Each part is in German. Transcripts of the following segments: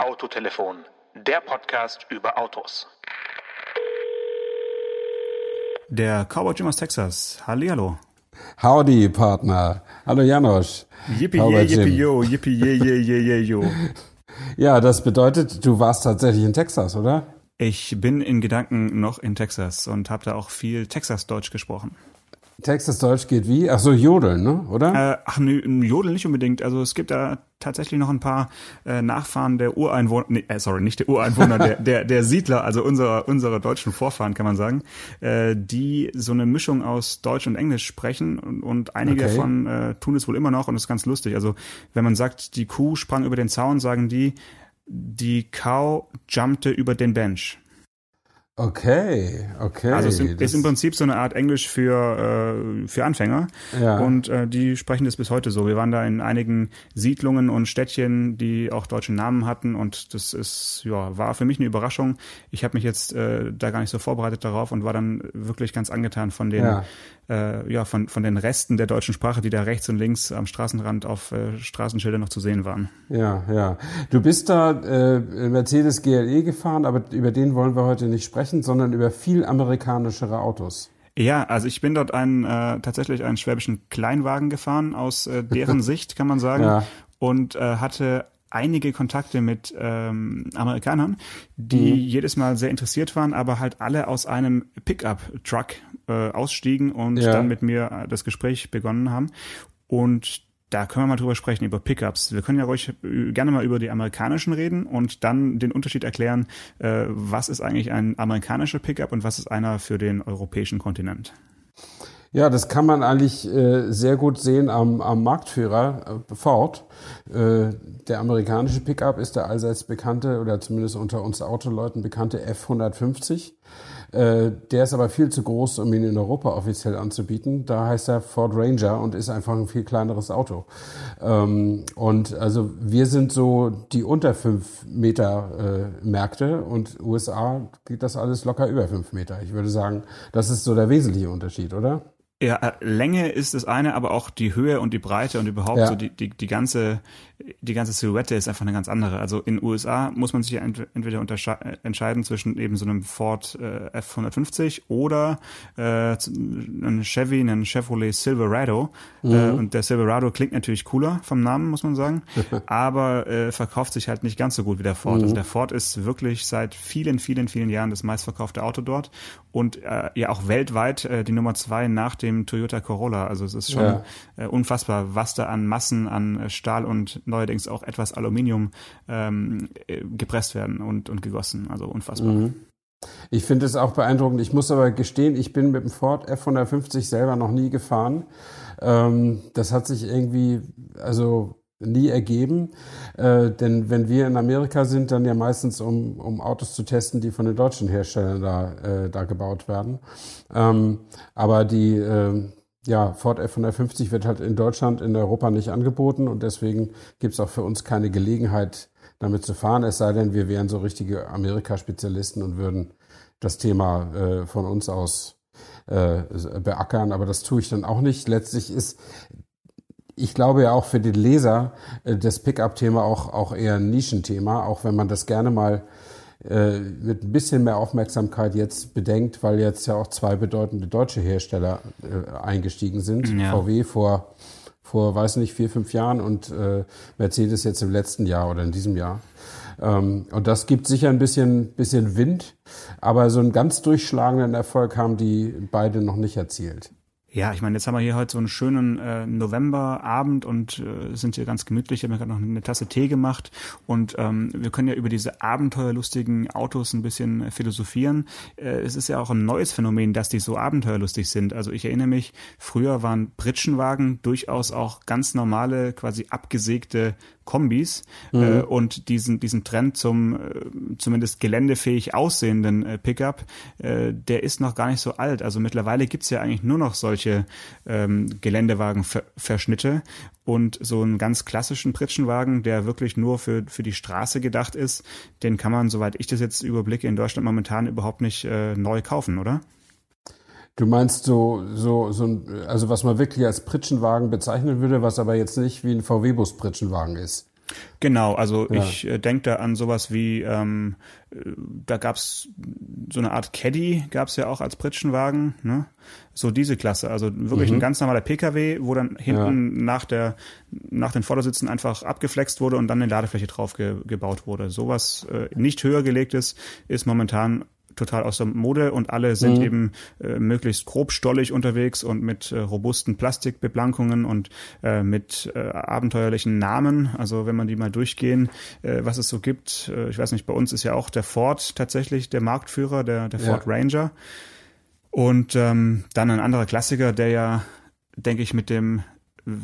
Autotelefon, der Podcast über Autos. Der Cowboy Jim aus Texas. Hallihallo. Howdy, Partner. Hallo Janosch. Yippie, Cowboy yippie, Jim. yo, yippie, je, je, je, je, yo. Ja, das bedeutet, du warst tatsächlich in Texas, oder? Ich bin in Gedanken noch in Texas und habe da auch viel Texas-Deutsch gesprochen. Texas-Deutsch geht wie? Ach so, Jodeln, ne? Oder? Äh, ach, nö, ein Jodel nicht unbedingt. Also es gibt da tatsächlich noch ein paar äh, Nachfahren der Ureinwohner, nee, äh, sorry, nicht der Ureinwohner, der, der, der Siedler, also unserer, unserer deutschen Vorfahren, kann man sagen, äh, die so eine Mischung aus Deutsch und Englisch sprechen und, und einige Okay. davon äh, tun es wohl immer noch und das ist ganz lustig. Also wenn man sagt, die Kuh sprang über den Zaun, sagen die, die Cow jumpte über den Bench. Okay, okay. Also es ist, Das- ist im Prinzip so eine Art Englisch für, äh, für Anfänger. Ja. Und äh, die sprechen das bis heute so. Wir waren da in einigen Siedlungen und Städtchen, die auch deutsche Namen hatten. Und das ist, ja, war für mich eine Überraschung. Ich habe mich jetzt äh, da gar nicht so vorbereitet darauf und war dann wirklich ganz angetan von den, Ja. Äh, ja, von, von den Resten der deutschen Sprache, die da rechts und links am Straßenrand auf äh, Straßenschildern noch zu sehen waren. Ja, ja. Du bist da äh, Mercedes GLE gefahren, aber über den wollen wir heute nicht sprechen, sondern über viel amerikanischere Autos. Ja, also ich bin dort einen äh, tatsächlich einen schwäbischen Kleinwagen gefahren aus äh, deren Sicht, kann man sagen, Ja. und äh, hatte einige Kontakte mit ähm, Amerikanern, die jedes Mal sehr interessiert waren, aber halt alle aus einem Pickup-Truck äh, ausstiegen und Ja. dann mit mir äh, das Gespräch begonnen haben. Und da können wir mal drüber sprechen, über Pickups. Wir können ja ruhig äh, gerne mal über die amerikanischen reden und dann den Unterschied erklären, äh, was ist eigentlich ein amerikanischer Pickup und was ist einer für den europäischen Kontinent. Ja, das kann man eigentlich äh, sehr gut sehen am, am Marktführer äh, Ford. Äh, der amerikanische Pickup ist der allseits bekannte oder zumindest unter uns Autoleuten bekannte F150. Äh, der ist aber viel zu groß, um ihn in Europa offiziell anzubieten. Da heißt er Ford Ranger und ist einfach ein viel kleineres Auto. Ähm, und also wir sind so die unter fünf Meter äh, Märkte und USA geht das alles locker über fünf Meter. Ich würde sagen, das ist so der wesentliche Unterschied, oder? Ja, äh, Länge ist das eine, aber auch die Höhe und die Breite und überhaupt Ja. so die, die, die ganze die ganze Silhouette ist einfach eine ganz andere. Also in USA muss man sich entweder äh, entscheiden zwischen eben so einem Ford äh, F150 oder äh, einem Chevy, einem Chevrolet Silverado. Äh, und der Silverado klingt natürlich cooler vom Namen, muss man sagen, aber äh, verkauft sich halt nicht ganz so gut wie der Ford. Also der Ford ist wirklich seit vielen, vielen, vielen Jahren das meistverkaufte Auto dort und äh, ja auch weltweit äh, die Nummer zwei nach dem Toyota Corolla. Also es ist schon Ja. äh, unfassbar, was da an Massen an äh, Stahl und neuerdings auch etwas Aluminium ähm, äh, gepresst werden und, und gegossen. Also unfassbar. Ich finde es auch beeindruckend. Ich muss aber gestehen, ich bin mit dem Ford F150 selber noch nie gefahren. Ähm, das hat sich irgendwie, also nie ergeben. Äh, denn wenn wir in Amerika sind, dann ja meistens, um, um Autos zu testen, die von den deutschen Herstellern da, äh, da gebaut werden. Ähm, aber die, äh, ja, Ford F150 wird halt in Deutschland, in Europa nicht angeboten und deswegen gibt es auch für uns keine Gelegenheit, damit zu fahren, es sei denn, wir wären so richtige Amerika-Spezialisten und würden das Thema äh, von uns aus äh, beackern, aber das tue ich dann auch nicht. Letztlich ist, ich glaube ja auch für den Leser äh, das Pickup-Thema auch, auch eher ein Nischenthema, auch wenn man das gerne mal äh, mit ein bisschen mehr Aufmerksamkeit jetzt bedenkt, weil jetzt ja auch zwei bedeutende deutsche Hersteller äh, eingestiegen sind. Ja. VW vor, vor, weiß nicht, vier, fünf Jahren und äh, Mercedes jetzt im letzten Jahr oder in diesem Jahr. Ähm, und das gibt sicher ein bisschen, bisschen Wind, aber so einen ganz durchschlagenden Erfolg haben die beide noch nicht erzielt. Ja, ich meine, jetzt haben wir hier heute so einen schönen äh, Novemberabend und äh, sind hier ganz gemütlich. Ich habe mir gerade noch eine Tasse Tee gemacht und ähm, wir können ja über diese abenteuerlustigen Autos ein bisschen philosophieren. Äh, es ist ja auch ein neues Phänomen, dass die so abenteuerlustig sind. Also ich erinnere mich, früher waren Pritschenwagen durchaus auch ganz normale, quasi abgesägte Kombis äh, und diesen diesen Trend zum äh, zumindest geländefähig aussehenden äh, Pickup, äh, der ist noch gar nicht so alt. Also mittlerweile gibt's ja eigentlich nur noch solche ähm, Geländewagen-Verschnitte und so einen ganz klassischen Pritschenwagen, der wirklich nur für für die Straße gedacht ist, den kann man, soweit ich das jetzt überblicke, in Deutschland momentan überhaupt nicht äh, neu kaufen, oder? Du meinst so, so, so ein, also was man wirklich als Pritschenwagen bezeichnen würde, was aber jetzt nicht wie ein VW-Bus Pritschenwagen ist. Genau, also ja. ich äh, denke da an sowas wie, ähm, äh, da gab's so eine Art Caddy, gab's ja auch als Pritschenwagen, ne? So diese Klasse, also wirklich mhm. ein ganz normaler PKW, wo dann hinten ja. nach der nach den Vordersitzen einfach abgeflext wurde und dann eine Ladefläche drauf ge gebaut wurde. Sowas äh, nicht höher gelegtes ist momentan total aus der Mode und alle sind mhm. eben äh, möglichst grobstollig unterwegs und mit äh, robusten Plastikbeblankungen und äh, mit äh, abenteuerlichen Namen. Also wenn man die mal durchgehen, äh, was es so gibt. Äh, ich weiß nicht, bei uns ist ja auch der Ford tatsächlich der Marktführer, der, der Ford ja. Ranger. Und ähm, dann ein anderer Klassiker, der ja, denke ich, mit dem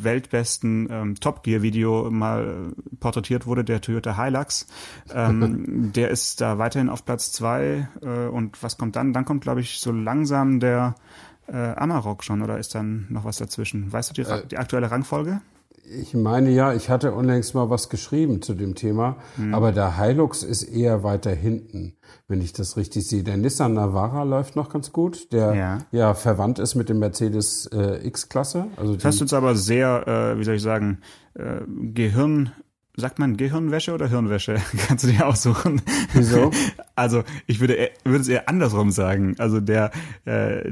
weltbesten ähm, Top Gear Video mal porträtiert wurde, der Toyota Hilux. Ähm, der ist da weiterhin auf Platz zwei äh, und was kommt dann? Dann kommt, glaube ich, so langsam der äh, Amarok schon oder ist dann noch was dazwischen? Weißt du die, äh, die aktuelle Rangfolge? Ich meine ja, ich hatte unlängst mal was geschrieben zu dem Thema, mhm. aber der Hilux ist eher weiter hinten, wenn ich das richtig sehe. Der Nissan Navara läuft noch ganz gut, der ja, ja verwandt ist mit dem Mercedes äh, X-Klasse. Also das hast du jetzt aber sehr, äh, wie soll ich sagen, äh, Gehirn sagt man Gehirnwäsche oder Hirnwäsche? Kannst du dir aussuchen. Wieso? Also ich würde, würde es eher andersrum sagen. Also der, äh,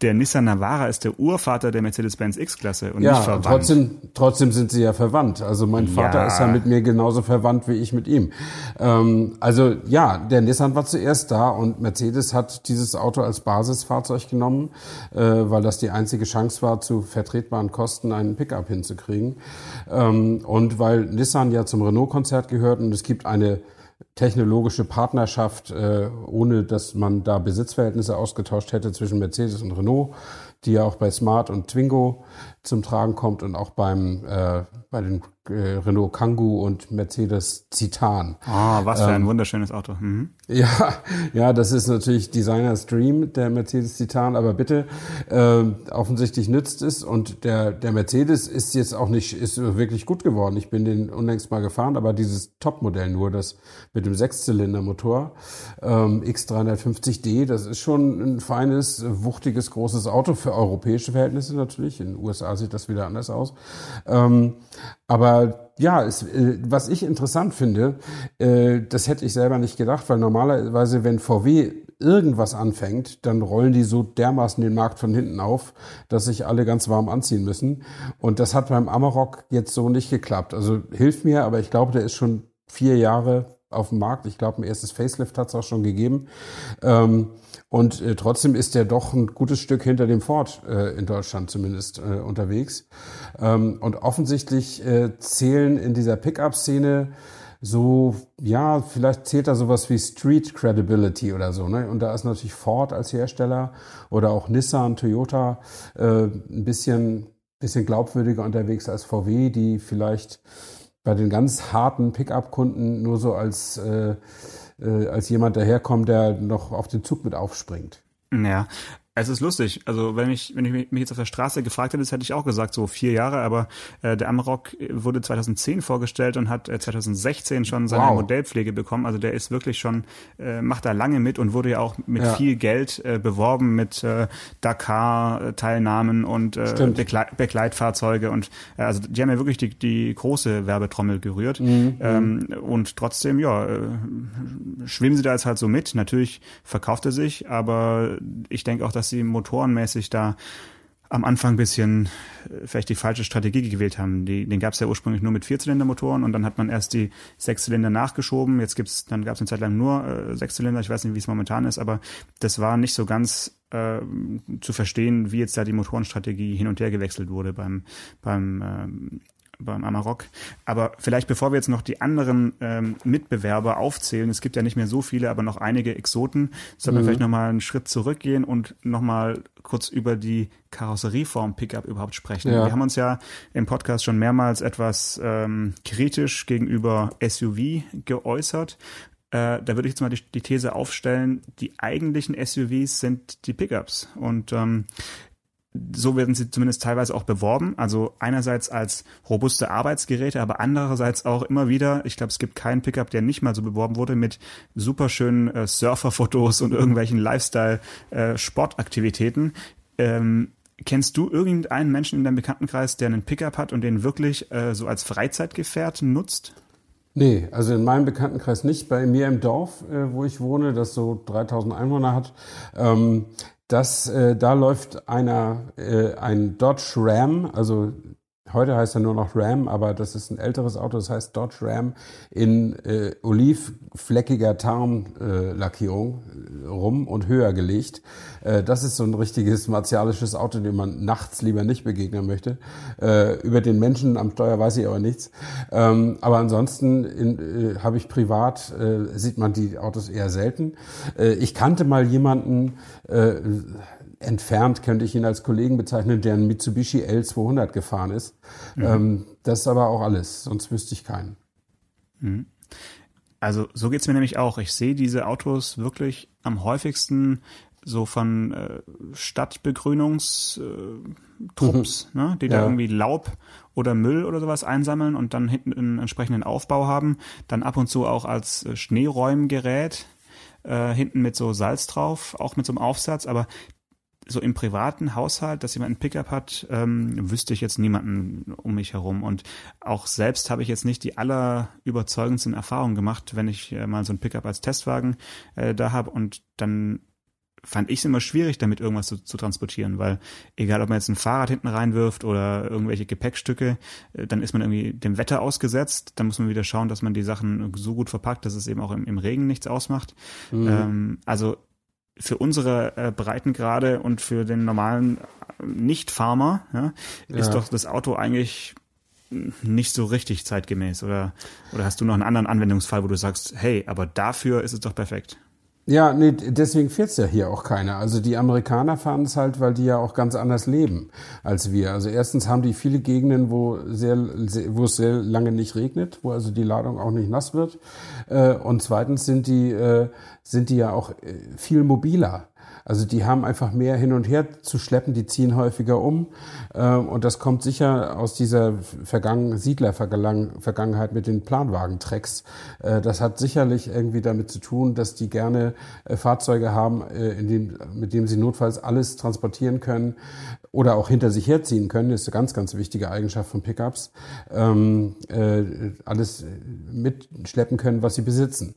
der Nissan Navara ist der Urvater der Mercedes-Benz X-Klasse und ja, nicht verwandt. Trotzdem, trotzdem sind sie ja verwandt. Also mein Vater ja. ist ja mit mir genauso verwandt wie ich mit ihm. Ähm, also ja, der Nissan war zuerst da und Mercedes hat dieses Auto als Basisfahrzeug genommen, äh, weil das die einzige Chance war, zu vertretbaren Kosten einen Pickup hinzukriegen. Ähm, und weil Nissan ja zum Renault-Konzert gehört und es gibt eine technologische Partnerschaft, äh, ohne dass man da Besitzverhältnisse ausgetauscht hätte zwischen Mercedes und Renault, die ja auch bei Smart und Twingo zum Tragen kommt und auch beim äh, bei den äh, Renault Kangoo und Mercedes Citan. Ah, was für ein ähm, wunderschönes Auto. Mhm. Ja, ja, das ist natürlich Designers Dream, der Mercedes Citan, aber bitte, äh, offensichtlich nützt es und der, der Mercedes ist jetzt auch nicht, ist wirklich gut geworden. Ich bin den unlängst mal gefahren, aber dieses Topmodell nur, das mit dem Sechszylindermotor ähm, X350D, das ist schon ein feines, wuchtiges, großes Auto für europäische Verhältnisse natürlich. In den USA sieht das wieder anders aus. Ähm, aber ja, es, äh, was ich interessant finde, äh, das hätte ich selber nicht gedacht, weil normalerweise, wenn VW irgendwas anfängt, dann rollen die so dermaßen den Markt von hinten auf, dass sich alle ganz warm anziehen müssen. Und das hat beim Amarok jetzt so nicht geklappt. Also hilft mir, aber ich glaube, der ist schon vier Jahre auf dem Markt. Ich glaube, ein erstes Facelift hat es auch schon gegeben. Ähm, und äh, trotzdem ist der doch ein gutes Stück hinter dem Ford äh, in Deutschland zumindest äh, unterwegs. Ähm, und offensichtlich äh, zählen in dieser Pickup-Szene so, ja, vielleicht zählt da sowas wie Street Credibility oder so. Ne? Und da ist natürlich Ford als Hersteller oder auch Nissan, Toyota äh, ein bisschen, bisschen glaubwürdiger unterwegs als VW, die vielleicht bei den ganz harten Pickup-Kunden nur so als äh, äh, als jemand daherkommt, der noch auf den Zug mit aufspringt. Ja, es ist lustig. Also wenn ich, wenn ich mich jetzt auf der Straße gefragt hätte, hätte ich auch gesagt, so vier Jahre, aber äh, der Amarok wurde 2010 vorgestellt und hat äh, 2016 schon seine wow. Modellpflege bekommen. Also der ist wirklich schon, äh, macht da lange mit und wurde ja auch mit ja. viel Geld äh, beworben mit äh, Dakar-Teilnahmen und äh, Begleit Begleitfahrzeuge und äh, also die haben ja wirklich die, die große Werbetrommel gerührt. Mhm. Ähm, und trotzdem, ja, äh, schwimmen sie da jetzt halt so mit. Natürlich verkauft er sich, aber ich denke auch, dass dass sie motorenmäßig da am Anfang ein bisschen äh, vielleicht die falsche Strategie gewählt haben. Die, den gab es ja ursprünglich nur mit Vierzylindermotoren und dann hat man erst die Sechszylinder nachgeschoben. Jetzt gibt's, dann gab es eine Zeit lang nur äh, Sechszylinder. Ich weiß nicht, wie es momentan ist, aber das war nicht so ganz äh, zu verstehen, wie jetzt da die Motorenstrategie hin und her gewechselt wurde beim beim ähm, beim Amarok. Aber vielleicht bevor wir jetzt noch die anderen ähm, Mitbewerber aufzählen, es gibt ja nicht mehr so viele, aber noch einige Exoten, sollten mhm. wir vielleicht nochmal einen Schritt zurückgehen und nochmal kurz über die Karosserieform Pickup überhaupt sprechen. Ja. Wir haben uns ja im Podcast schon mehrmals etwas ähm, kritisch gegenüber SUV geäußert. Äh, da würde ich jetzt mal die, die, These aufstellen, die eigentlichen SUVs sind die Pickups. Und ähm, so werden sie zumindest teilweise auch beworben. Also einerseits als robuste Arbeitsgeräte, aber andererseits auch immer wieder, ich glaube, es gibt keinen Pickup, der nicht mal so beworben wurde mit superschönen äh, Surferfotos und irgendwelchen Lifestyle-Sportaktivitäten. Äh, ähm, kennst du irgendeinen Menschen in deinem Bekanntenkreis, der einen Pickup hat und den wirklich äh, so als Freizeitgefährt nutzt? Nee, also in meinem Bekanntenkreis nicht. Bei mir im Dorf, äh, wo ich wohne, das so 3000 Einwohner hat, ähm, das, äh, da läuft einer, äh, ein Dodge Ram, also Heute heißt er nur noch Ram, aber das ist ein älteres Auto, das heißt Dodge Ram in äh, olivfleckiger Tarnlackierung äh, rum und höher gelegt. Äh, das ist so ein richtiges martialisches Auto, dem man nachts lieber nicht begegnen möchte. Äh, über den Menschen am Steuer weiß ich aber nichts. Ähm, aber ansonsten äh, habe ich privat, äh, sieht man die Autos eher selten. Äh, ich kannte mal jemanden, äh, entfernt könnte ich ihn als Kollegen bezeichnen, der ein Mitsubishi L200 gefahren ist. Mhm. Ähm, das ist aber auch alles, sonst wüsste ich keinen. Mhm. Also so geht's mir nämlich auch. Ich sehe diese Autos wirklich am häufigsten so von äh, Stadtbegrünungstrupps, mhm. ne, die ja. da irgendwie Laub oder Müll oder sowas einsammeln und dann hinten einen entsprechenden Aufbau haben, dann ab und zu auch als äh, Schneeräumgerät äh, hinten mit so Salz drauf, auch mit so einem Aufsatz, aber so im privaten Haushalt, dass jemand ein Pickup hat, ähm, wüsste ich jetzt niemanden um mich herum. Und auch selbst habe ich jetzt nicht die allerüberzeugendsten Erfahrungen gemacht, wenn ich äh, mal so ein Pickup als Testwagen äh, da habe und dann fand ich es immer schwierig, damit irgendwas zu, zu, transportieren, weil egal, ob man jetzt ein Fahrrad hinten reinwirft oder irgendwelche Gepäckstücke, äh, dann ist man irgendwie dem Wetter ausgesetzt. Dann muss man wieder schauen, dass man die Sachen so gut verpackt, dass es eben auch im, im Regen nichts ausmacht. Mhm. Ähm, also für unsere äh, Breitengrade und für den normalen äh, Nicht-Farmer ja, ist ja. doch das Auto eigentlich nicht so richtig zeitgemäß oder oder hast du noch einen anderen Anwendungsfall, wo du sagst, hey, aber dafür ist es doch perfekt? Ja, nee, deswegen fährt's ja hier auch keiner. Also die Amerikaner fahren es halt, weil die ja auch ganz anders leben als wir. Also erstens haben die viele Gegenden, wo sehr, wo es sehr lange nicht regnet, wo also die Ladung auch nicht nass wird. Äh, und zweitens sind die, äh, sind die ja auch äh, viel mobiler. Also die haben einfach mehr hin und her zu schleppen, die ziehen häufiger um. Ähm, und das kommt sicher aus dieser Vergangen Siedler-Vergangenheit mit den Planwagentrecks. Äh, das hat sicherlich irgendwie damit zu tun, dass die gerne äh, Fahrzeuge haben, äh, dem, mit dem sie notfalls alles transportieren können oder auch hinter sich herziehen können. Das ist eine ganz, ganz wichtige Eigenschaft von Pickups. Ähm, alles mitschleppen können, was sie besitzen.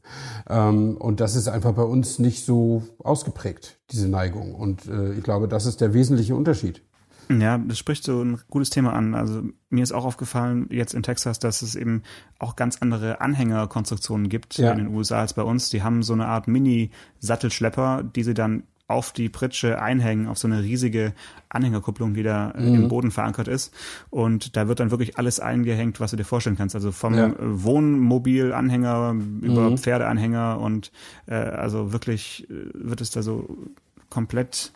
Ähm, und das ist einfach bei uns nicht so ausgeprägt diese Neigung. Und äh, ich glaube, das ist der wesentliche Unterschied. Ja, das spricht so ein gutes Thema an. Also mir ist auch aufgefallen jetzt in Texas, dass es eben auch ganz andere Anhängerkonstruktionen gibt ja. in den USA als bei uns. Die haben so eine Art Mini-Sattelschlepper, die sie dann auf die Pritsche einhängen, auf so eine riesige Anhängerkupplung, die da äh, mhm. im Boden verankert ist. Und da wird dann wirklich alles eingehängt, was du dir vorstellen kannst. Also vom ja. Wohnmobilanhänger über mhm. Pferdeanhänger und äh, also wirklich äh, wird es da so komplett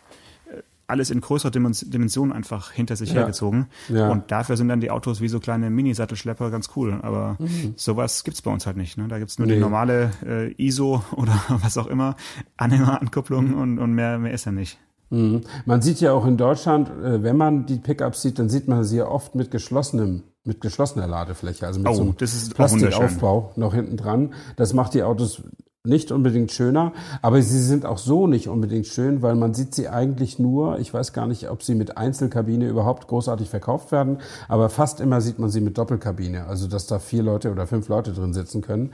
alles in größerer Dimension einfach hinter sich ja. hergezogen. Ja. Und dafür sind dann die Autos wie so kleine Mini-Sattelschlepper ganz cool. Aber mhm. sowas gibt's bei uns halt nicht. Ne? Da gibt's nur nee. die normale äh, ISO oder was auch immer, Anhängerankupplung und, und mehr, mehr ist ja nicht. Mhm. Man sieht ja auch in Deutschland, äh, wenn man die Pickups sieht, dann sieht man sie ja oft mit geschlossenem mit geschlossener Ladefläche, also mit oh, so einem Plastikaufbau noch hinten dran. Das macht die Autos nicht unbedingt schöner, aber sie sind auch so nicht unbedingt schön, weil man sieht sie eigentlich nur, ich weiß gar nicht, ob sie mit Einzelkabine überhaupt großartig verkauft werden, aber fast immer sieht man sie mit Doppelkabine, also dass da vier Leute oder fünf Leute drin sitzen können.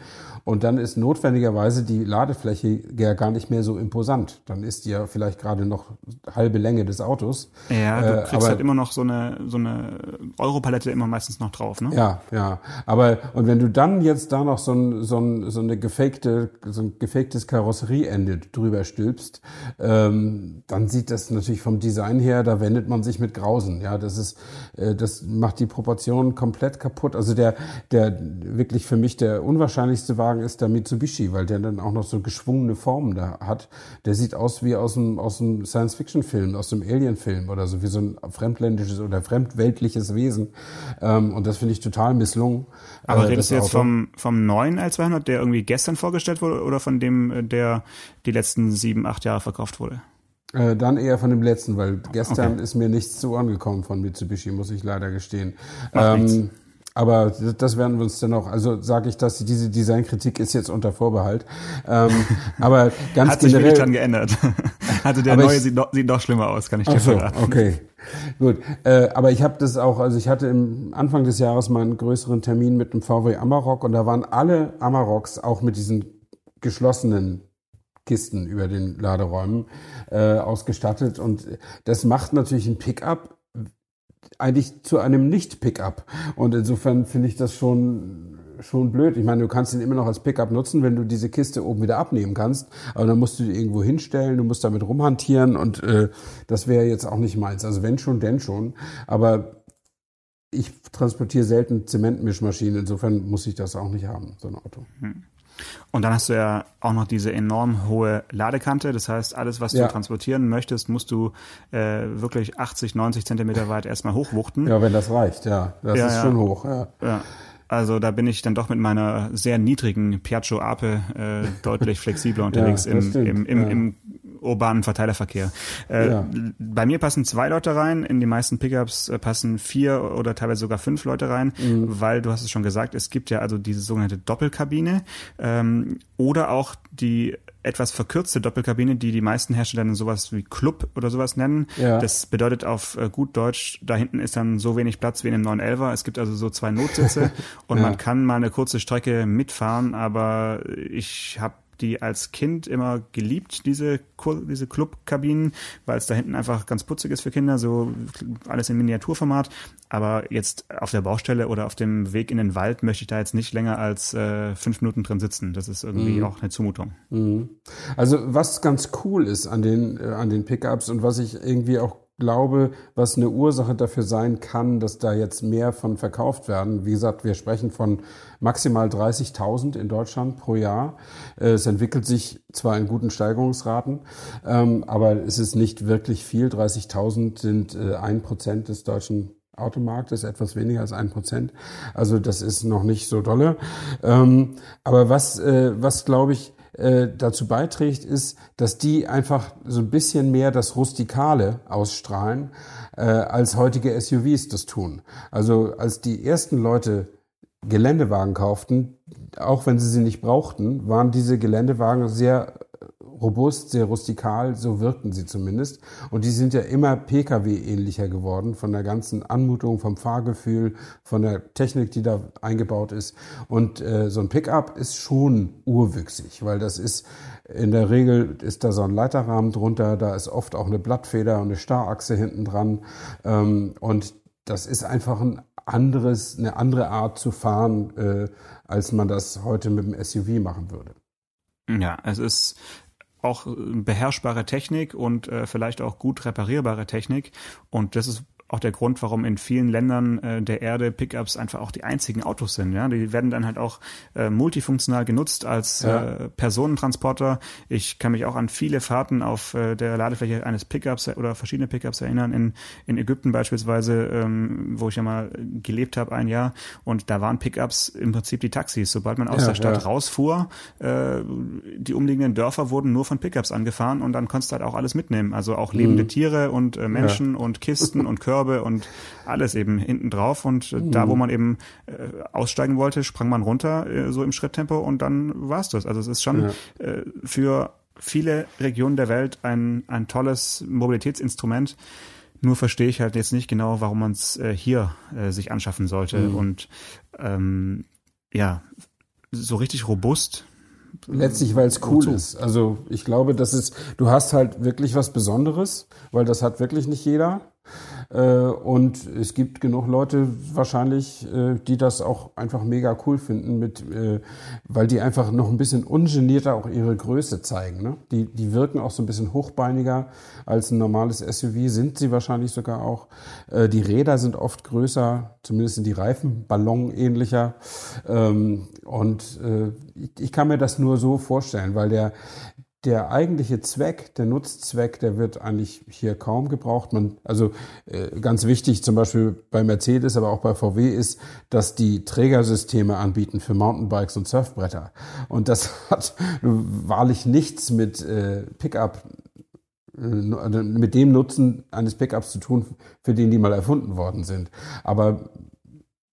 Und dann ist notwendigerweise die Ladefläche ja gar nicht mehr so imposant. Dann ist die ja vielleicht gerade noch halbe Länge des Autos. Ja, du äh, kriegst aber, halt immer noch so eine, so eine Europalette immer meistens noch drauf, ne? Ja, ja. Aber, und wenn du dann jetzt da noch so, ein, so, ein, so eine gefakte, so ein gefaktes Karosserieende drüber stülpst, ähm, dann sieht das natürlich vom Design her, da wendet man sich mit Grausen. Ja, das ist, äh, das macht die Proportionen komplett kaputt. Also der, der wirklich für mich der unwahrscheinlichste Wagen ist der Mitsubishi, weil der dann auch noch so geschwungene Formen da hat. Der sieht aus wie aus einem, aus einem Science-Fiction-Film, aus einem Alien-Film oder so, wie so ein fremdländisches oder fremdweltliches Wesen. Ähm, und das finde ich total misslungen. Aber äh, redest du jetzt vom, vom neuen L200, der irgendwie gestern vorgestellt wurde, oder von dem, äh, der die letzten sieben, acht Jahre verkauft wurde? Äh, dann eher von dem letzten, weil gestern okay. ist mir nichts zu Ohren gekommen von Mitsubishi, muss ich leider gestehen. Ähm, aber das werden wir uns dann auch, also sage ich, dass diese Designkritik ist jetzt unter Vorbehalt. Ähm, aber ganz Hat generell. Hat sich dran geändert. Also der neue ich- sieht, noch, sieht noch schlimmer aus, kann ich dir so, verraten. okay. Gut. Äh, aber ich habe das auch, also ich hatte im Anfang des Jahres mal einen größeren Termin mit dem VW Amarok und da waren alle Amaroks auch mit diesen geschlossenen Kisten über den Laderäumen äh, ausgestattet. Und das macht natürlich ein Pickup eigentlich zu einem Nicht-Pickup. Und insofern finde ich das schon, schon blöd. Ich meine, du kannst ihn immer noch als Pickup nutzen, wenn du diese Kiste oben wieder abnehmen kannst. Aber dann musst du die irgendwo hinstellen, du musst damit rumhantieren und äh, das wäre jetzt auch nicht meins. Also wenn schon, denn schon. Aber ich transportiere selten Zementmischmaschinen, insofern muss ich das auch nicht haben, so ein Auto. Und dann hast du ja auch noch diese enorm hohe Ladekante. Das heißt, alles, was Ja. du transportieren möchtest, musst du äh, wirklich 80, 90 Zentimeter weit erstmal hochwuchten. Ja, wenn das reicht, ja. Das Ja, ist ja. schon hoch, ja. Also da bin ich dann doch mit meiner sehr niedrigen Piaggio Ape äh, deutlich flexibler unterwegs im, stimmt, im, im, im urbanen Verteilerverkehr. Äh, Ja. Bei mir passen zwei Leute rein, in die meisten Pickups äh, passen vier oder teilweise sogar fünf Leute rein, Mhm. weil du hast es schon gesagt, es gibt ja also diese sogenannte Doppelkabine ähm, oder auch die etwas verkürzte Doppelkabine, die die meisten Hersteller dann sowas wie Club oder sowas nennen. Ja. Das bedeutet auf äh, gut Deutsch, da hinten ist dann so wenig Platz wie in einem 911er. Es gibt also so zwei Notsitze und Ja. man kann mal eine kurze Strecke mitfahren, aber ich habe die als Kind immer geliebt, diese, diese Clubkabinen, weil es da hinten einfach ganz putzig ist für Kinder, so alles in Miniaturformat. Aber jetzt auf der Baustelle oder auf dem Weg in den Wald möchte ich da jetzt nicht länger als äh, fünf Minuten drin sitzen. Das ist irgendwie auch eine Zumutung. Also was ganz cool ist an den, äh, an den Pickups und was ich irgendwie auch glaube, was eine Ursache dafür sein kann, dass da jetzt mehr von verkauft werden. Wie gesagt, wir sprechen von maximal 30.000 in Deutschland pro Jahr. Äh, Es entwickelt sich zwar in guten Steigerungsraten, ähm, aber es ist nicht wirklich viel. 30.000 sind äh, ein Prozent des deutschen Automarktes, etwas weniger als ein Prozent. Also das ist noch nicht so dolle. Ähm, aber was, äh, was glaube ich, äh, dazu beiträgt, ist, dass die einfach so ein bisschen mehr das Rustikale ausstrahlen, äh, als heutige SUVs das tun. Also als die ersten Leute Geländewagen kauften, auch wenn sie sie nicht brauchten, waren diese Geländewagen sehr robust, sehr rustikal, so wirkten sie zumindest. Und die sind ja immer Pkw-ähnlicher geworden, von der ganzen Anmutung, vom Fahrgefühl, von der Technik, die da eingebaut ist. Und äh, so ein Pickup ist schon urwüchsig, weil das ist in der Regel ist da so ein Leiterrahmen drunter, da ist oft auch eine Blattfeder und eine Starrachse hinten dran. Ähm, und das ist einfach ein anderes, eine andere Art zu fahren, äh, als man das heute mit dem SUV machen würde. Ja, es ist auch äh, beherrschbare Technik und äh, vielleicht auch gut reparierbare Technik. Und das ist auch der Grund, warum in vielen Ländern äh, der Erde Pickups einfach auch die einzigen Autos sind. Ja, die werden dann halt auch äh, multifunktional genutzt als Ja. äh, Personentransporter. Ich kann mich auch an viele Fahrten auf äh, der Ladefläche eines Pickups oder verschiedene Pickups erinnern. In, in Ägypten beispielsweise, ähm, wo ich ja mal gelebt habe ein Jahr. Und da waren Pickups im Prinzip die Taxis. Sobald man aus Ja, der Stadt ja. rausfuhr, äh, die umliegenden Dörfer wurden nur von Pickups angefahren und dann konntest du halt auch alles mitnehmen. Also auch lebende Mhm. Tiere und äh, Menschen und Kisten und Körbe und alles eben hinten drauf. Und äh, da, wo Mhm. man eben äh, aussteigen wollte, sprang man runter, äh, so im Schritttempo und dann war's das. Also es ist schon äh, für viele Regionen der Welt ein, ein tolles Mobilitätsinstrument. Nur verstehe ich halt jetzt nicht genau, warum man es äh, hier äh, sich anschaffen sollte. Mhm. Und ähm, ja, so richtig robust. Letztlich, weil es cool Wozu? ist. Also ich glaube, das ist, du hast halt wirklich was Besonderes, weil das hat wirklich nicht jeder. Äh, Und es gibt genug Leute wahrscheinlich, äh, die das auch einfach mega cool finden, mit, äh, weil die einfach noch ein bisschen ungenierter auch ihre Größe zeigen. Ne? Die, die wirken auch so ein bisschen hochbeiniger als ein normales SUV, sind sie wahrscheinlich sogar auch. Die Räder sind oft größer, zumindest sind die Reifen Ballon ähnlicher. Ähm, Und ich kann mir das nur so vorstellen, weil der, der eigentliche Zweck, der Nutzzweck, der wird eigentlich hier kaum gebraucht. Man, also äh, ganz wichtig zum Beispiel bei Mercedes, aber auch bei VW ist, dass die Trägersysteme anbieten für Mountainbikes und Surfbretter. Und das hat wahrlich nichts mit äh, Pickup äh, mit dem Nutzen eines Pickups zu tun, für den die mal erfunden worden sind. Aber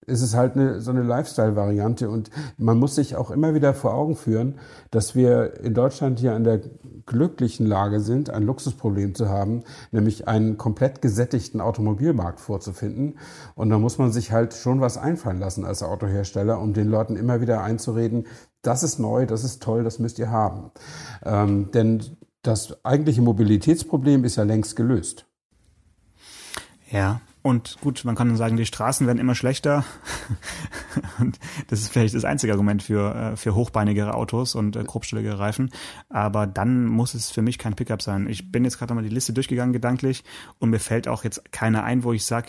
ist es halt eine, so eine Lifestyle-Variante. Und man muss sich auch immer wieder vor Augen führen, dass wir in Deutschland hier in der glücklichen Lage sind, ein Luxusproblem zu haben, nämlich einen komplett gesättigten Automobilmarkt vorzufinden. Und da muss man sich halt schon was einfallen lassen als Autohersteller, um den Leuten immer wieder einzureden, das ist neu, das ist toll, das müsst ihr haben. Ähm, denn das eigentliche Mobilitätsproblem ist ja längst gelöst. Ja, und gut, man kann sagen, die Straßen werden immer schlechter. und das ist vielleicht das einzige Argument für, äh, für hochbeinigere Autos und äh, grobstellige Reifen. Aber dann muss es für mich kein Pickup sein. Ich bin jetzt gerade mal die Liste durchgegangen gedanklich und mir fällt auch jetzt keiner ein, wo ich sage,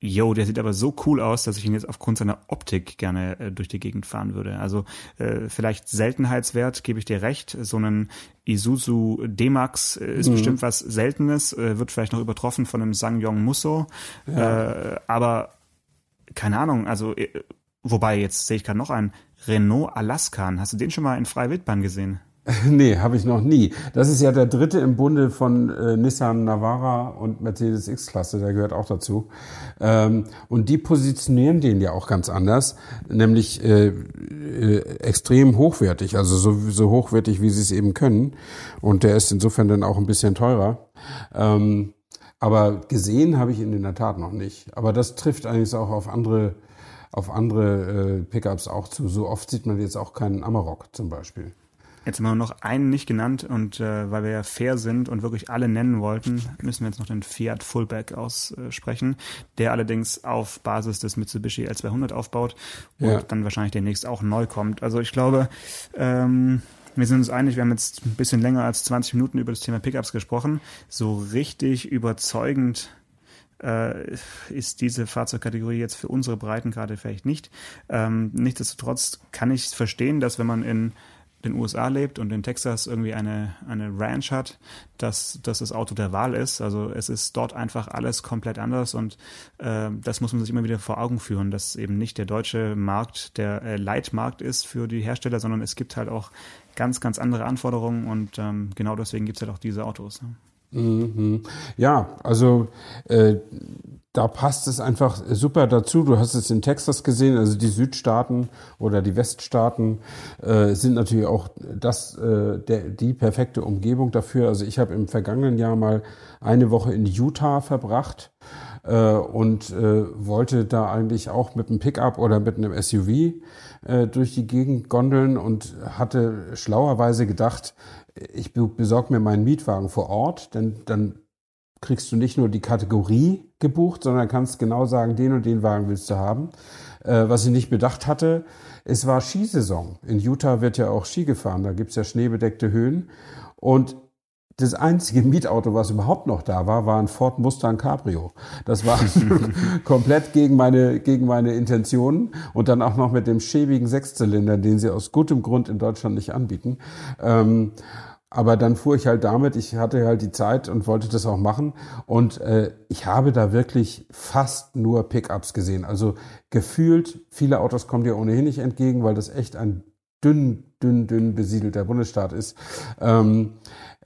yo, der sieht aber so cool aus, dass ich ihn jetzt aufgrund seiner Optik gerne äh, durch die Gegend fahren würde. Also äh, vielleicht Seltenheitswert, gebe ich dir recht. So ein Isuzu D-Max äh, ist mhm. bestimmt was Seltenes, äh, wird vielleicht noch übertroffen von einem Sangyong Musso. Ja. Äh, aber keine Ahnung, also äh, wobei, jetzt sehe ich gerade noch einen Renault Alaskan. Hast du den schon mal in Freiwildbahn gesehen? Nee, habe ich noch nie. Das ist ja der dritte im Bunde von äh, Nissan Navara und Mercedes X-Klasse, der gehört auch dazu. Ähm, und die positionieren den ja auch ganz anders, nämlich äh, äh, extrem hochwertig, also so, so hochwertig, wie sie es eben können. Und der ist insofern dann auch ein bisschen teurer. Ähm, aber gesehen habe ich ihn in der Tat noch nicht. Aber das trifft eigentlich auch auf andere auf andere äh, Pickups auch zu. So oft sieht man jetzt auch keinen Amarok zum Beispiel. Jetzt haben wir noch einen nicht genannt und äh, weil wir ja fair sind und wirklich alle nennen wollten, müssen wir jetzt noch den Fiat Fullback aussprechen, der allerdings auf Basis des Mitsubishi L200 aufbaut und ja. dann wahrscheinlich demnächst auch neu kommt. Also ich glaube, ähm, wir sind uns einig, wir haben jetzt ein bisschen länger als 20 Minuten über das Thema Pickups gesprochen. So richtig überzeugend äh, ist diese Fahrzeugkategorie jetzt für unsere Breitengrade vielleicht nicht. Ähm, nichtsdestotrotz kann ich verstehen, dass wenn man in den USA lebt und in Texas irgendwie eine, eine Ranch hat, dass, dass das Auto der Wahl ist. Also es ist dort einfach alles komplett anders und äh, das muss man sich immer wieder vor Augen führen, dass eben nicht der deutsche Markt der äh, Leitmarkt ist für die Hersteller, sondern es gibt halt auch ganz, ganz andere Anforderungen und ähm, genau deswegen gibt es halt auch diese Autos. Ne? Mhm. Ja, also äh, da passt es einfach super dazu. Du hast es in Texas gesehen, also die Südstaaten oder die Weststaaten äh, sind natürlich auch das äh, der, die perfekte Umgebung dafür. Also ich habe im vergangenen Jahr mal eine Woche in Utah verbracht äh, und äh, wollte da eigentlich auch mit einem Pickup oder mit einem SUV äh, durch die Gegend gondeln und hatte schlauerweise gedacht, ich besorge mir meinen Mietwagen vor Ort, denn dann kriegst du nicht nur die Kategorie gebucht, sondern kannst genau sagen, den und den Wagen willst du haben. Äh, was ich nicht bedacht hatte, es war Skisaison. In Utah wird ja auch Ski gefahren, da gibt's ja schneebedeckte Höhen. Und das einzige Mietauto, was überhaupt noch da war, war ein Ford Mustang Cabrio. Das war komplett gegen meine, gegen meine Intentionen und dann auch noch mit dem schäbigen Sechszylinder, den sie aus gutem Grund in Deutschland nicht anbieten. Ähm, aber dann fuhr ich halt damit, ich hatte halt die Zeit und wollte das auch machen. Und äh, ich habe da wirklich fast nur Pickups gesehen. Also gefühlt, viele Autos kommen dir ohnehin nicht entgegen, weil das echt ein dünn, dünn, dünn besiedelter Bundesstaat ist. Ähm,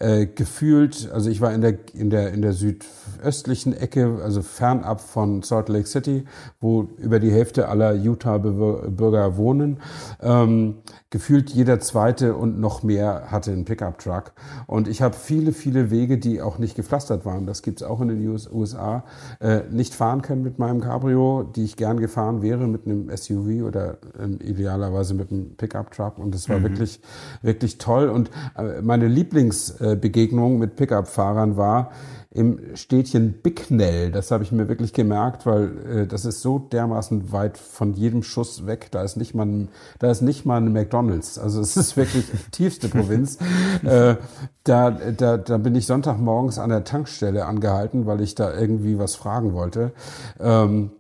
äh, gefühlt, also ich war in der, in der, in der südöstlichen Ecke, also fernab von Salt Lake City, wo über die Hälfte aller Utah-Bürger wohnen. Ähm, gefühlt jeder zweite und noch mehr hatte einen Pickup-Truck. Und ich habe viele, viele Wege, die auch nicht gepflastert waren. Das gibt's auch in den USA. Äh, nicht fahren können mit meinem Cabrio, die ich gern gefahren wäre mit einem SUV oder ähm, idealerweise mit einem Pickup-Truck. Und das war mhm. wirklich, wirklich toll. Und äh, meine Lieblings- äh, Begegnung mit Pickup-Fahrern war im Städtchen Bicknell. Das habe ich mir wirklich gemerkt, weil äh, das ist so dermaßen weit von jedem Schuss weg. Da ist nicht mal, ein, da ist nicht mal ein McDonald's. Also es ist wirklich tiefste Provinz. äh, da, da, da bin ich Sonntagmorgens an der Tankstelle angehalten, weil ich da irgendwie was fragen wollte. Ähm,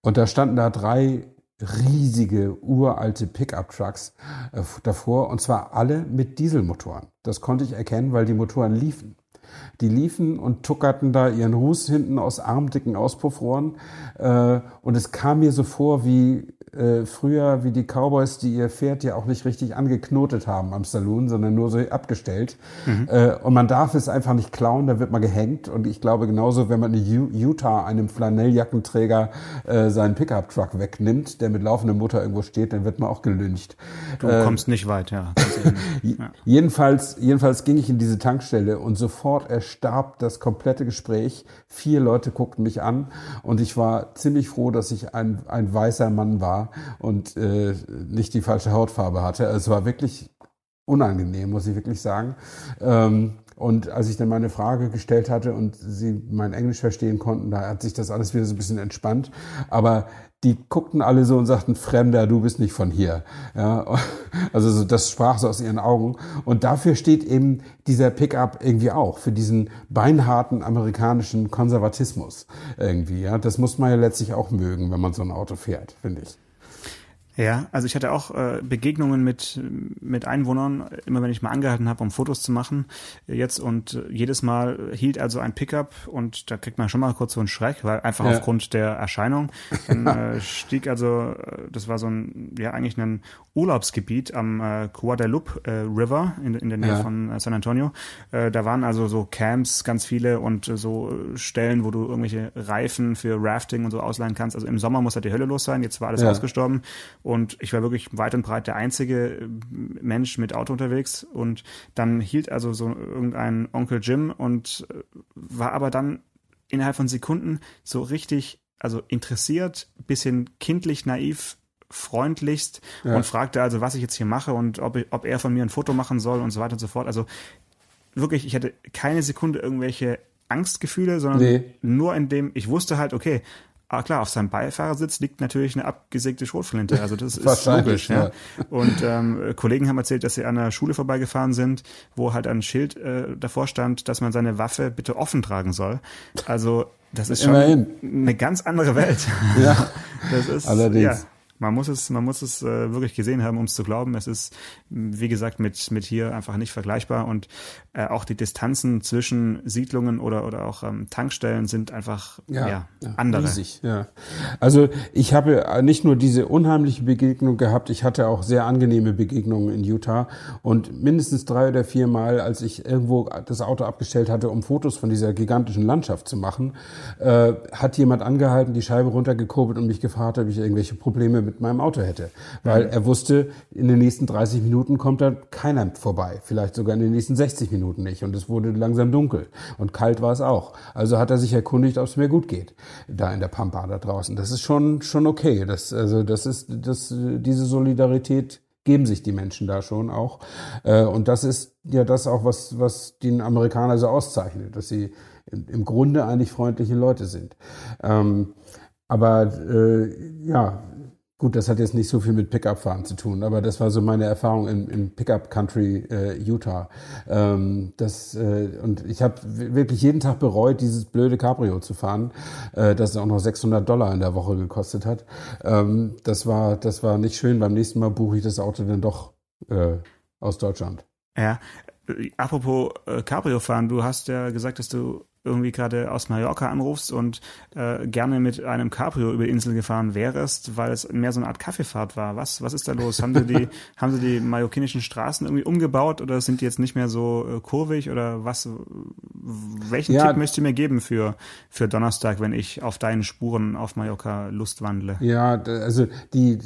und da standen da drei riesige, uralte Pickup-Trucks äh, davor und zwar alle mit Dieselmotoren. Das konnte ich erkennen, weil die Motoren liefen. Die liefen und tuckerten da ihren Ruß hinten aus armdicken Auspuffrohren. Äh, und es kam mir so vor wie äh, früher wie die Cowboys, die ihr Pferd ja auch nicht richtig angeknotet haben am Saloon, sondern nur so abgestellt. Mhm. Äh, und man darf es einfach nicht klauen, da wird man gehängt. Und ich glaube genauso, wenn man in Utah einem Flanelljackenträger seinen Pickup-Truck wegnimmt, der mit laufendem Motor irgendwo steht, dann wird man auch gelüncht. Du kommst nicht weit, ja. ja. Jedenfalls, jedenfalls ging ich in diese Tankstelle und sofort erstarb das komplette Gespräch. Vier Leute guckten mich an und ich war ziemlich froh, dass ich ein, ein weißer Mann war und äh, nicht die falsche Hautfarbe hatte. Also es war wirklich unangenehm, muss ich wirklich sagen. Ähm, und als ich dann meine Frage gestellt hatte und sie mein Englisch verstehen konnten, da hat sich das alles wieder so ein bisschen entspannt. Aber die guckten alle so und sagten, Fremder, du bist nicht von hier. Ja, also so, das sprach so aus ihren Augen. Und dafür steht eben dieser Pickup irgendwie auch, für diesen beinharten amerikanischen Konservatismus irgendwie. Ja, das muss man ja letztlich auch mögen, wenn man so ein Auto fährt, finde ich. Ja, also ich hatte auch äh, Begegnungen mit, mit Einwohnern, immer wenn ich mal angehalten habe, um Fotos zu machen. Jetzt und äh, jedes Mal hielt also ein Pickup und da kriegt man schon mal kurz so einen Schreck, weil einfach ja. aufgrund der Erscheinung. Dann äh, stieg also, äh, das war so ein, ja eigentlich ein Urlaubsgebiet am äh, Guadalupe äh, River in, in der Nähe ja. von äh, San Antonio. Äh, da waren also so Camps ganz viele und äh, so Stellen, wo du irgendwelche Reifen für Rafting und so ausleihen kannst. Also im Sommer muss da die Hölle los sein, jetzt war alles ja. ausgestorben und ich war wirklich weit und breit der einzige äh, Mensch mit Auto unterwegs und dann hielt also so irgendein Onkel Jim und äh, war aber dann innerhalb von Sekunden so richtig also interessiert, bisschen kindlich naiv freundlichst ja. und fragte also, was ich jetzt hier mache und ob, ob er von mir ein Foto machen soll und so weiter und so fort. Also wirklich, ich hatte keine Sekunde irgendwelche Angstgefühle, sondern nee. nur in dem, ich wusste halt, okay, Ah, klar, auf seinem Beifahrersitz liegt natürlich eine abgesägte Schrotflinte. Also das ist logisch. Ja. ja. Und ähm, Kollegen haben erzählt, dass sie an der Schule vorbeigefahren sind, wo halt ein Schild äh, davor stand, dass man seine Waffe bitte offen tragen soll. Also das ist schon Immerhin. eine ganz andere Welt. Ja, das ist allerdings. Ja, man muss es, man muss es äh, wirklich gesehen haben, um es zu glauben. Es ist, wie gesagt, mit, mit hier einfach nicht vergleichbar und äh, auch die Distanzen zwischen Siedlungen oder, oder auch ähm, Tankstellen sind einfach ja, ja, andere. Riesig, ja. Also ich habe nicht nur diese unheimliche Begegnung gehabt, ich hatte auch sehr angenehme Begegnungen in Utah und mindestens drei oder vier Mal, als ich irgendwo das Auto abgestellt hatte, um Fotos von dieser gigantischen Landschaft zu machen, äh, hat jemand angehalten, die Scheibe runtergekurbelt und mich gefragt, ob ich irgendwelche Probleme mit meinem Auto hätte. Weil mhm. er wusste, in den nächsten 30 Minuten kommt da keiner vorbei. Vielleicht sogar in den nächsten 60 Minuten nicht. Und es wurde langsam dunkel. Und kalt war es auch. Also hat er sich erkundigt, ob es mir gut geht. Da in der Pampa da draußen. Das ist schon, schon okay. Das, also, das ist, das, diese Solidarität geben sich die Menschen da schon auch. Äh, und das ist ja das auch, was, was den Amerikaner so auszeichnet, dass sie im Grunde eigentlich freundliche Leute sind. Ähm, aber äh, ja, Gut, das hat jetzt nicht so viel mit Pickup-Fahren zu tun, aber das war so meine Erfahrung im, im Pickup-Country äh, Utah. Ähm, das, äh, und ich habe wirklich jeden Tag bereut, dieses blöde Cabrio zu fahren, äh, das auch noch 600 Dollar in der Woche gekostet hat. Ähm, das, war, das war nicht schön. Beim nächsten Mal buche ich das Auto dann doch äh, aus Deutschland. Ja, apropos äh, Cabrio fahren, du hast ja gesagt, dass du irgendwie gerade aus Mallorca anrufst und äh, gerne mit einem Cabrio über die Insel gefahren wärst, weil es mehr so eine Art Kaffeefahrt war. Was, was ist da los? Haben sie die, haben sie die mallorquinischen Straßen irgendwie umgebaut oder sind die jetzt nicht mehr so äh, kurvig oder was? Welchen ja, Tipp möchtest du mir geben für, für Donnerstag, wenn ich auf deinen Spuren auf Mallorca Lust wandle? Ja, also die,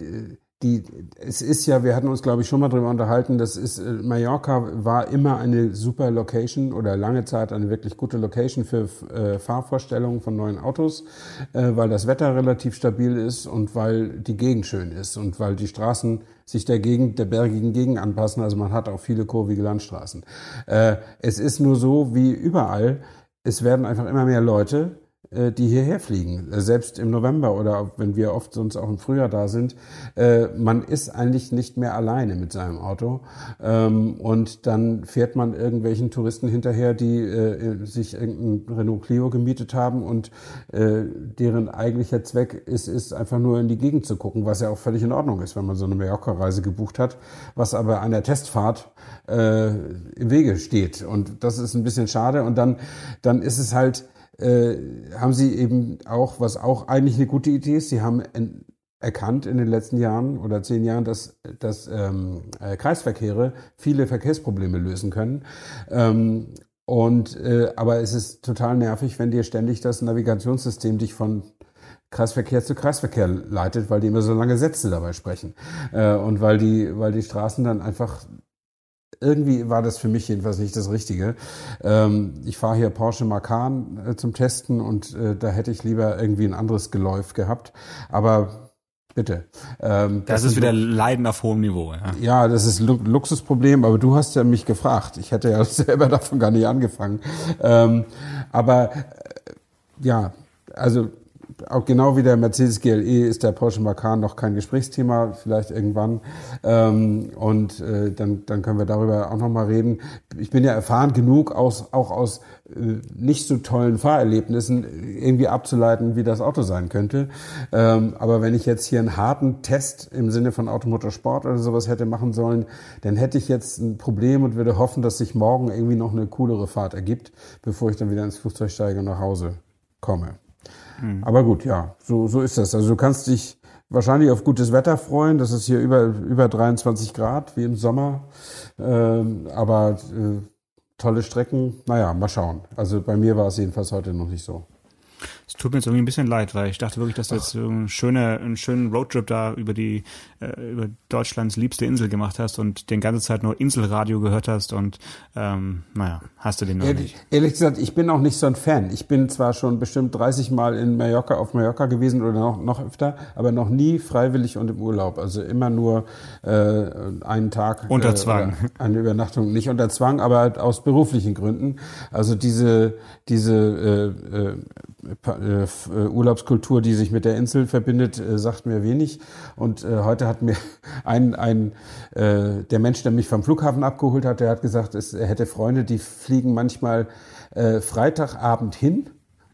die, es ist ja, wir hatten uns, glaube ich, schon mal drüber unterhalten, das ist, äh, Mallorca war immer eine super Location oder lange Zeit eine wirklich gute Location für äh, Fahrvorstellungen von neuen Autos, äh, weil das Wetter relativ stabil ist und weil die Gegend schön ist und weil die Straßen sich der Gegend, der bergigen Gegend anpassen. Also man hat auch viele kurvige Landstraßen. Äh, es ist nur so wie überall, es werden einfach immer mehr Leute, die hierher fliegen. Äh, selbst im November oder wenn wir oft sonst auch im Frühjahr da sind, äh, man ist eigentlich nicht mehr alleine mit seinem Auto. Ähm, und dann fährt man irgendwelchen Touristen hinterher, die sich irgendein Renault Clio gemietet haben und deren eigentlicher Zweck ist, ist einfach nur in die Gegend zu gucken, was ja auch völlig in Ordnung ist, wenn man so eine Mallorca-Reise gebucht hat, was aber einer Testfahrt äh, im Wege steht. Und das ist ein bisschen schade. Und dann, dann ist es halt, äh, haben sie eben auch, was auch eigentlich eine gute Idee ist, sie haben erkannt in den letzten Jahren oder zehn Jahren, dass, dass ähm, äh, Kreisverkehre viele Verkehrsprobleme lösen können. Ähm, und äh, aber es ist total nervig, wenn dir ständig das Navigationssystem dich von Kreisverkehr zu Kreisverkehr leitet, weil die immer so lange Sätze dabei sprechen. Äh, und weil die, weil die Straßen dann einfach irgendwie war das für mich jedenfalls nicht das Richtige. Ähm, ich fahre hier Porsche Macan äh, zum Testen und äh, da hätte ich lieber irgendwie ein anderes Geläuf gehabt. Aber bitte. Ähm, das, das ist wieder Leiden auf hohem Niveau. Ja, ja das ist ein Luxusproblem, aber du hast ja mich gefragt. Ich hätte ja selber davon gar nicht angefangen. Ähm, aber äh, ja, also auch genau wie der Mercedes GLE ist der Porsche Macan noch kein Gesprächsthema, vielleicht irgendwann. Ähm, und äh, dann, dann können wir darüber auch nochmal reden. Ich bin ja erfahren genug, aus, auch aus äh, nicht so tollen Fahrerlebnissen irgendwie abzuleiten, wie das Auto sein könnte. Ähm, aber wenn ich jetzt hier einen harten Test im Sinne von Automotorsport oder sowas hätte machen sollen, dann hätte ich jetzt ein Problem und würde hoffen, dass sich morgen irgendwie noch eine coolere Fahrt ergibt, bevor ich dann wieder ins Flugzeug steige und nach Hause komme. Mhm. Aber gut, ja, so, so ist das. Also du kannst dich wahrscheinlich auf gutes Wetter freuen. Das ist hier über, über 23 Grad, wie im Sommer. Ähm, aber äh, tolle Strecken, naja, mal schauen. Also bei mir war es jedenfalls heute noch nicht so. Es tut mir jetzt irgendwie ein bisschen leid, weil ich dachte wirklich, dass du jetzt so einen schönen, einen schönen Roadtrip da über die, äh, über Deutschlands liebste Insel gemacht hast und den ganze Zeit nur Inselradio gehört hast und ähm, naja, hast du den noch ehrlich, nicht. Ehrlich gesagt, ich bin auch nicht so ein Fan. Ich bin zwar schon bestimmt 30 Mal in Mallorca, auf Mallorca gewesen oder noch, noch öfter, aber noch nie freiwillig und im Urlaub. Also immer nur äh, einen Tag. Unter äh, Zwang. Eine Übernachtung. Nicht unter Zwang, aber halt aus beruflichen Gründen. Also diese, diese äh, äh, äh, Urlaubskultur, die sich mit der Insel verbindet, äh, sagt mir wenig. Und äh, heute hat mir ein, ein äh, der Mensch, der mich vom Flughafen abgeholt hat, der hat gesagt, es, er hätte Freunde, die fliegen manchmal äh, Freitagabend hin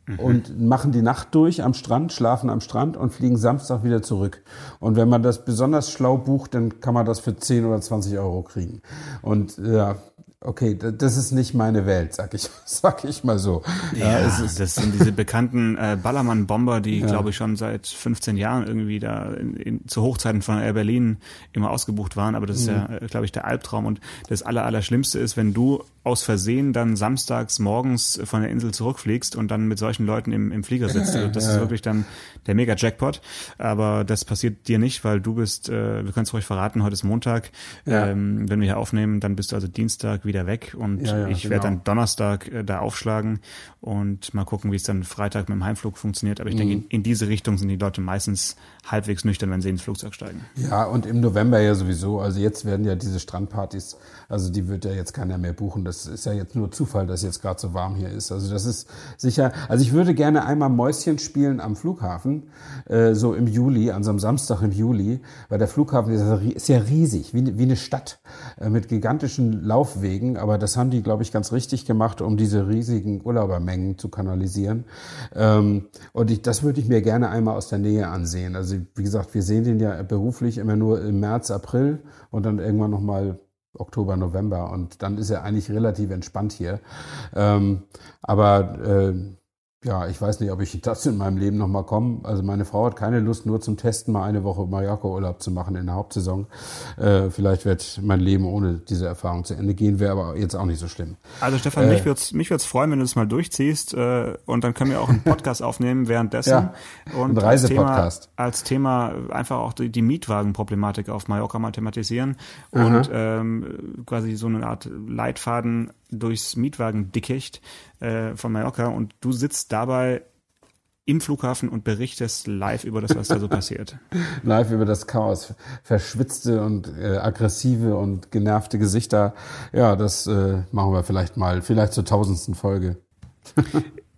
mhm. und machen die Nacht durch am Strand, schlafen am Strand und fliegen Samstag wieder zurück. Und wenn man das besonders schlau bucht, dann kann man das für 10 oder 20 Euro kriegen. Und ja, okay, das ist nicht meine Welt, sag ich, sag ich mal so. Ja, ja das sind diese bekannten äh, Ballermann-Bomber, die, ja. glaube ich, schon seit 15 Jahren irgendwie da in, in, zu Hochzeiten von Air Berlin immer ausgebucht waren. Aber das ist mhm. ja, äh, glaube ich, der Albtraum. Und das Aller, Allerschlimmste ist, wenn du aus Versehen dann samstags morgens von der Insel zurückfliegst und dann mit solchen Leuten im, im Flieger sitzt. Also das ist wirklich dann der Mega-Jackpot. Aber das passiert dir nicht, weil du bist, äh, wir können es ruhig verraten, heute ist Montag. Ja. Ähm, wenn wir hier aufnehmen, dann bist du also Dienstag wieder weg und ja, ja, ich genau. werde dann Donnerstag äh, da aufschlagen und mal gucken, wie es dann Freitag mit dem Heimflug funktioniert. Aber ich mhm. denke, in, in, diese Richtung sind die Leute meistens halbwegs nüchtern, wenn sie ins Flugzeug steigen. Ja, und im November ja sowieso. Also jetzt werden ja diese Strandpartys, also die wird ja jetzt keiner mehr buchen. Das ist ja jetzt nur Zufall, dass jetzt gerade so warm hier ist. Also das ist sicher. Also ich würde gerne einmal Mäuschen spielen am Flughafen, äh, so im Juli, an so einem Samstag im Juli, weil der Flughafen ist ja riesig, wie, wie eine Stadt äh, mit gigantischen Laufwegen. Aber das haben die, glaube ich, ganz richtig gemacht, um diese riesigen Urlaubermengen zu kanalisieren. Ähm, und ich, das würde ich mir gerne einmal aus der Nähe ansehen. Also wie gesagt, wir sehen den ja beruflich immer nur im März, April und dann irgendwann nochmal Oktober, November und dann ist er eigentlich relativ entspannt hier. Ähm, aber äh, ja, ich weiß nicht, ob ich das in meinem Leben nochmal komme. Also meine Frau hat keine Lust, nur zum Testen mal eine Woche Mallorca-Urlaub zu machen in der Hauptsaison. Äh, vielleicht wird mein Leben ohne diese Erfahrung zu Ende gehen, wäre aber jetzt auch nicht so schlimm. Also Stefan, äh, mich wird's mich wird's freuen, wenn du das mal durchziehst äh, und dann können wir auch einen Podcast aufnehmen währenddessen. Ja, und ein Reisepodcast. Als, Thema, als Thema einfach auch die, die Mietwagenproblematik auf Mallorca mal thematisieren und ähm, quasi so eine Art Leitfaden durchs Mietwagendickicht äh, von Mallorca und du sitzt dabei im Flughafen und berichtest live über das, was da so passiert. Live über das Chaos. Verschwitzte und äh, aggressive und genervte Gesichter. Ja, das äh, machen wir vielleicht mal, vielleicht zur tausendsten Folge.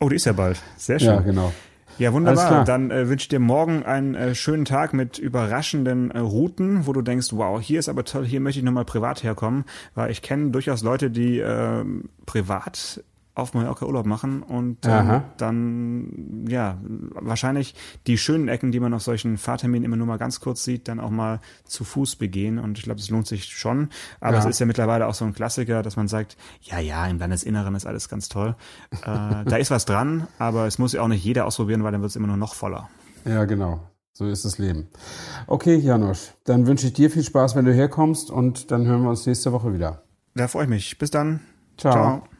oh, die ist ja bald. Sehr schön. Ja, genau. Ja, wunderbar. Dann äh, wünsche ich dir morgen einen äh, schönen Tag mit überraschenden äh, Routen, wo du denkst, wow, hier ist aber toll, hier möchte ich nochmal privat herkommen, weil ich kenne durchaus Leute, die äh, privat auf Mallorca Urlaub machen und ähm, dann, ja, wahrscheinlich die schönen Ecken, die man auf solchen Fahrterminen immer nur mal ganz kurz sieht, dann auch mal zu Fuß begehen. Und ich glaube, es lohnt sich schon. Aber ja. es ist ja mittlerweile auch so ein Klassiker, dass man sagt, ja, ja, im Landesinneren ist alles ganz toll. Äh, da ist was dran, aber es muss ja auch nicht jeder ausprobieren, weil dann wird es immer nur noch voller. Ja, genau. So ist das Leben. Okay, Janosch, dann wünsche ich dir viel Spaß, wenn du herkommst und dann hören wir uns nächste Woche wieder. Da freue ich mich. Bis dann. Ciao. Ciao.